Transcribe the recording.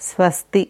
स्वस्ति।